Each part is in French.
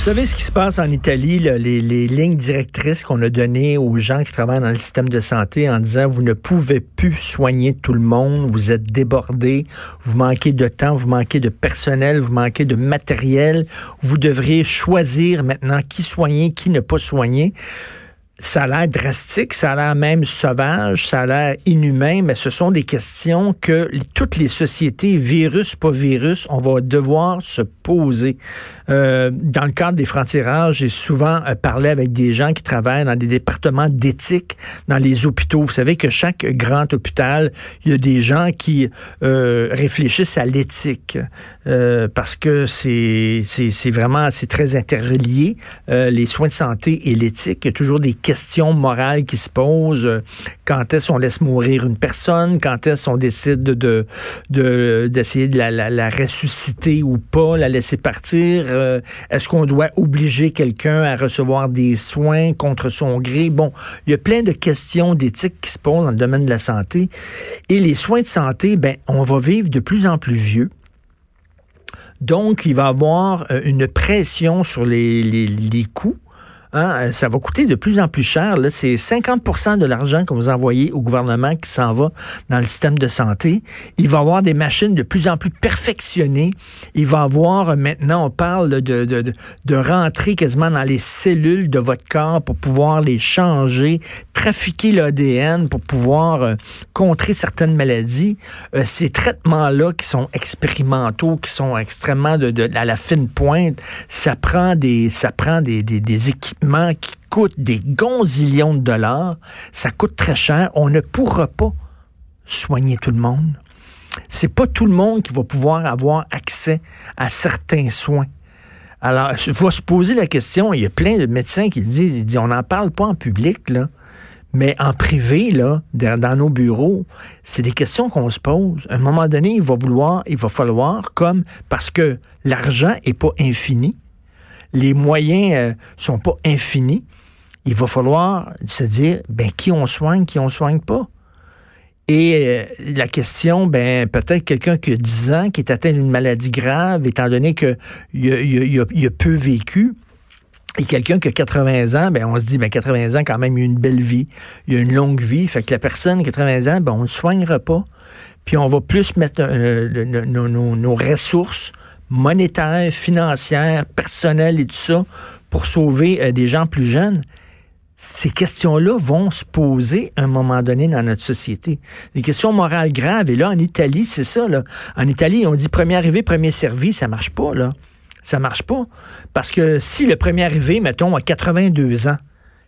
Vous savez ce qui se passe en Italie, là, les, les lignes directrices qu'on a données aux gens qui travaillent dans le système de santé en disant vous ne pouvez plus soigner tout le monde, vous êtes débordés, vous manquez de temps, vous manquez de personnel, vous manquez de matériel, vous devriez choisir maintenant qui soigner, qui ne pas soigner ça a l'air drastique, ça a l'air même sauvage, ça a l'air inhumain, mais ce sont des questions que toutes les sociétés, virus, pas virus, on va devoir se poser. Euh, dans le cadre des francs-tirages, j'ai souvent euh, parlé avec des gens qui travaillent dans des départements d'éthique dans les hôpitaux. Vous savez que chaque grand hôpital, il y a des gens qui euh, réfléchissent à l'éthique euh, parce que c'est vraiment c'est très interrelié les soins de santé et l'éthique. Il y a toujours des questions morales qui se posent. Euh, quand est-ce qu'on laisse mourir une personne? Quand est-ce qu'on décide de, d'essayer de, la, ressusciter ou pas, la laisser partir? Euh, est-ce qu'on doit obliger quelqu'un à recevoir des soins contre son gré? Bon, il y a plein de questions d'éthique qui se posent dans le domaine de la santé. Et les soins de santé, ben, on va vivre de plus en plus vieux. Donc, il va y avoir euh, une pression sur les, les coûts. Hein, euh, ça va coûter de plus en plus cher. C'est 50 de l'argent que vous envoyez au gouvernement qui s'en va dans le système de santé. Il va avoir des machines de plus en plus perfectionnées. Il va avoir, euh, maintenant, on parle de, de, de, rentrer quasiment dans les cellules de votre corps pour pouvoir les changer, trafiquer l'ADN pour pouvoir euh, contrer certaines maladies. ces traitements-là qui sont expérimentaux, qui sont extrêmement de, de, à la fine pointe, ça prend des, ça prend des, des, des qui coûte des gonzillions de dollars, ça coûte très cher. On ne pourra pas soigner tout le monde. C'est pas tout le monde qui va pouvoir avoir accès à certains soins. Alors, il faut se poser la question, il y a plein de médecins qui disent, ils disent on n'en parle pas en public, mais en privé, dans nos bureaux, c'est des questions qu'on se pose. À un moment donné, il va vouloir, il va falloir, comme, parce que l'argent est pas infini, les moyens euh, sont pas infinis. Il va falloir se dire, ben, qui on soigne, qui on soigne pas. Et euh, la question, ben peut-être quelqu'un qui a 10 ans, qui est atteint d'une maladie grave, étant donné qu'il a, peu vécu, et quelqu'un qui a 80 ans, ben on se dit, ben 80 ans, quand même, il a une belle vie, il a une longue vie. Fait que la personne, 80 ans, ben on ne soignera pas. Puis on va plus mettre euh, nos ressources monétaire, financière, personnelle et tout ça pour sauver euh, des gens plus jeunes, ces questions-là vont se poser à un moment donné dans notre société. Des questions morales graves. Et là, en Italie, c'est ça. Là. En Italie, on dit premier arrivé, premier servi. Ça marche pas, là. Ça marche pas. Parce que si le premier arrivé, mettons, a 82 ans,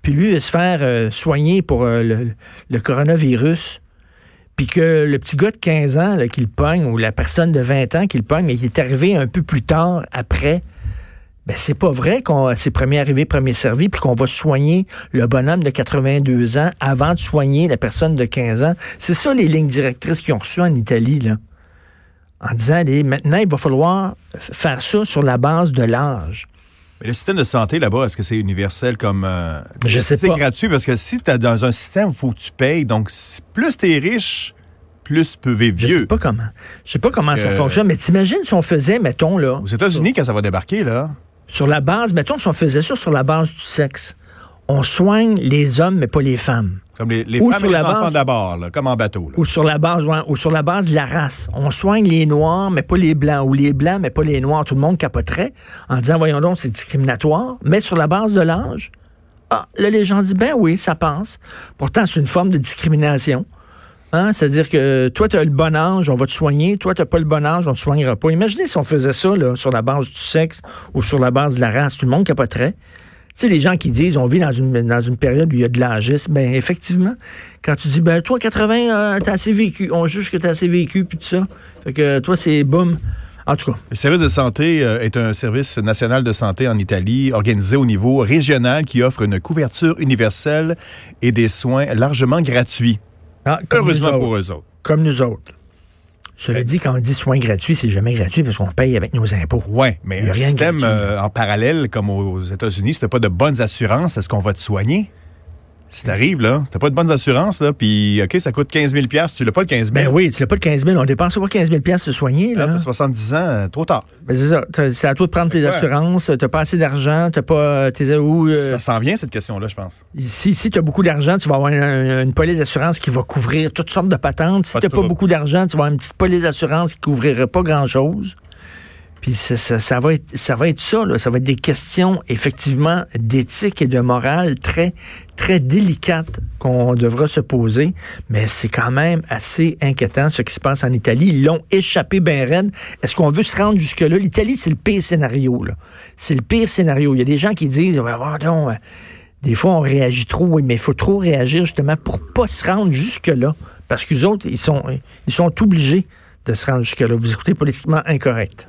puis lui va se faire euh, soigner pour euh, le, le, coronavirus, puis que le petit gars de 15 ans qui le pogne, ou la personne de 20 ans qui le pogne, mais qui est arrivé un peu plus tard, après, ben c'est pas vrai qu'on c'est premier arrivé, premier servi, puis qu'on va soigner le bonhomme de 82 ans avant de soigner la personne de 15 ans. C'est ça les lignes directrices qu'ils ont reçues en Italie, là. En disant, allez, maintenant, il va falloir faire ça sur la base de l'âge. Mais le système de santé là-bas, est-ce que c'est universel comme euh, Je sais C'est gratuit? Parce que si tu es dans un système, il faut que tu payes. Donc plus tu es riche, plus tu peux vivre vieux. Je sais pas comment. Je sais pas comment ça fonctionne, mais t'imagines si on faisait, mettons là. Aux États-Unis, quand ça va débarquer là. Sur la base, mettons si on faisait ça sur la base du sexe. On soigne les hommes, mais pas les femmes. Comme les, les femmes et les enfants d'abord, comme en bateau. Ou sur la base, ou sur la base de la race. On soigne les noirs, mais pas les blancs, ou les blancs, mais pas les noirs. Tout le monde capoterait en disant, voyons donc, c'est discriminatoire. Mais sur la base de l'âge, ah, là, les gens disent, ben oui, ça passe. Pourtant, c'est une forme de discrimination. Hein? C'est-à-dire que toi, tu as le bon âge, on va te soigner. Toi, tu pas le bon âge, on te soignera pas. Imaginez si on faisait ça là, sur la base du sexe ou sur la base de la race. Tout le monde capoterait. Tu sais, les gens qui disent on vit dans une, dans une période où il y a de l'âgisme, ben effectivement, quand tu dis ben toi 80 euh, t'as assez vécu, on juge que t'as assez vécu puis tout ça. Fait que toi c'est boum. En tout cas. Le service de santé euh, est un service national de santé en Italie, organisé au niveau régional, qui offre une couverture universelle et des soins largement gratuits. Ah, comme Heureusement nous pour eux autres. Comme nous autres. Cela dit, quand on dit soins gratuits, c'est jamais gratuit parce qu'on paye avec nos impôts. Oui, mais un rien système euh, en parallèle, comme aux États-Unis, si tu pas de bonnes assurances, est-ce qu'on va te soigner? Si t'arrives, là, t'as pas de bonnes assurances, là, puis, OK, ça coûte 15 000 tu l'as pas le 15 000 Ben oui, tu n'as pas de 15 000. On dépense pas 15 000 pour se soigner. Là, Là. t'as 70 ans, euh, trop tard. Ben, c'est ça. T'as- C'est à toi de prendre tes Ouais. assurances. Tu n'as pas assez d'argent. Tu pas. T'es où, euh, Ça s'en vient, cette question-là, je pense. si si tu as beaucoup d'argent, tu vas avoir une, une police d'assurance qui va couvrir toutes sortes de patentes. Si de pas beaucoup d'argent, tu vas avoir une petite police d'assurance qui couvrirait pas grand-chose. Puis ça, ça- ça va être, ça va être ça, là. ça va être des questions effectivement d'éthique et de morale très, très délicates qu'on devra se poser, mais c'est quand même assez inquiétant ce qui se passe en Italie. Ils l'ont échappé ben raide. Est-ce qu'on veut se rendre jusque-là? L'Italie, c'est le pire scénario. C'est le pire scénario. Il y a des gens qui disent, pardon, euh, des fois on réagit trop, mais il faut trop réagir justement pour pas se rendre jusque-là. Parce qu'eux autres, ils sont, ils sont obligés de se rendre jusque-là. Vous écoutez politiquement incorrect.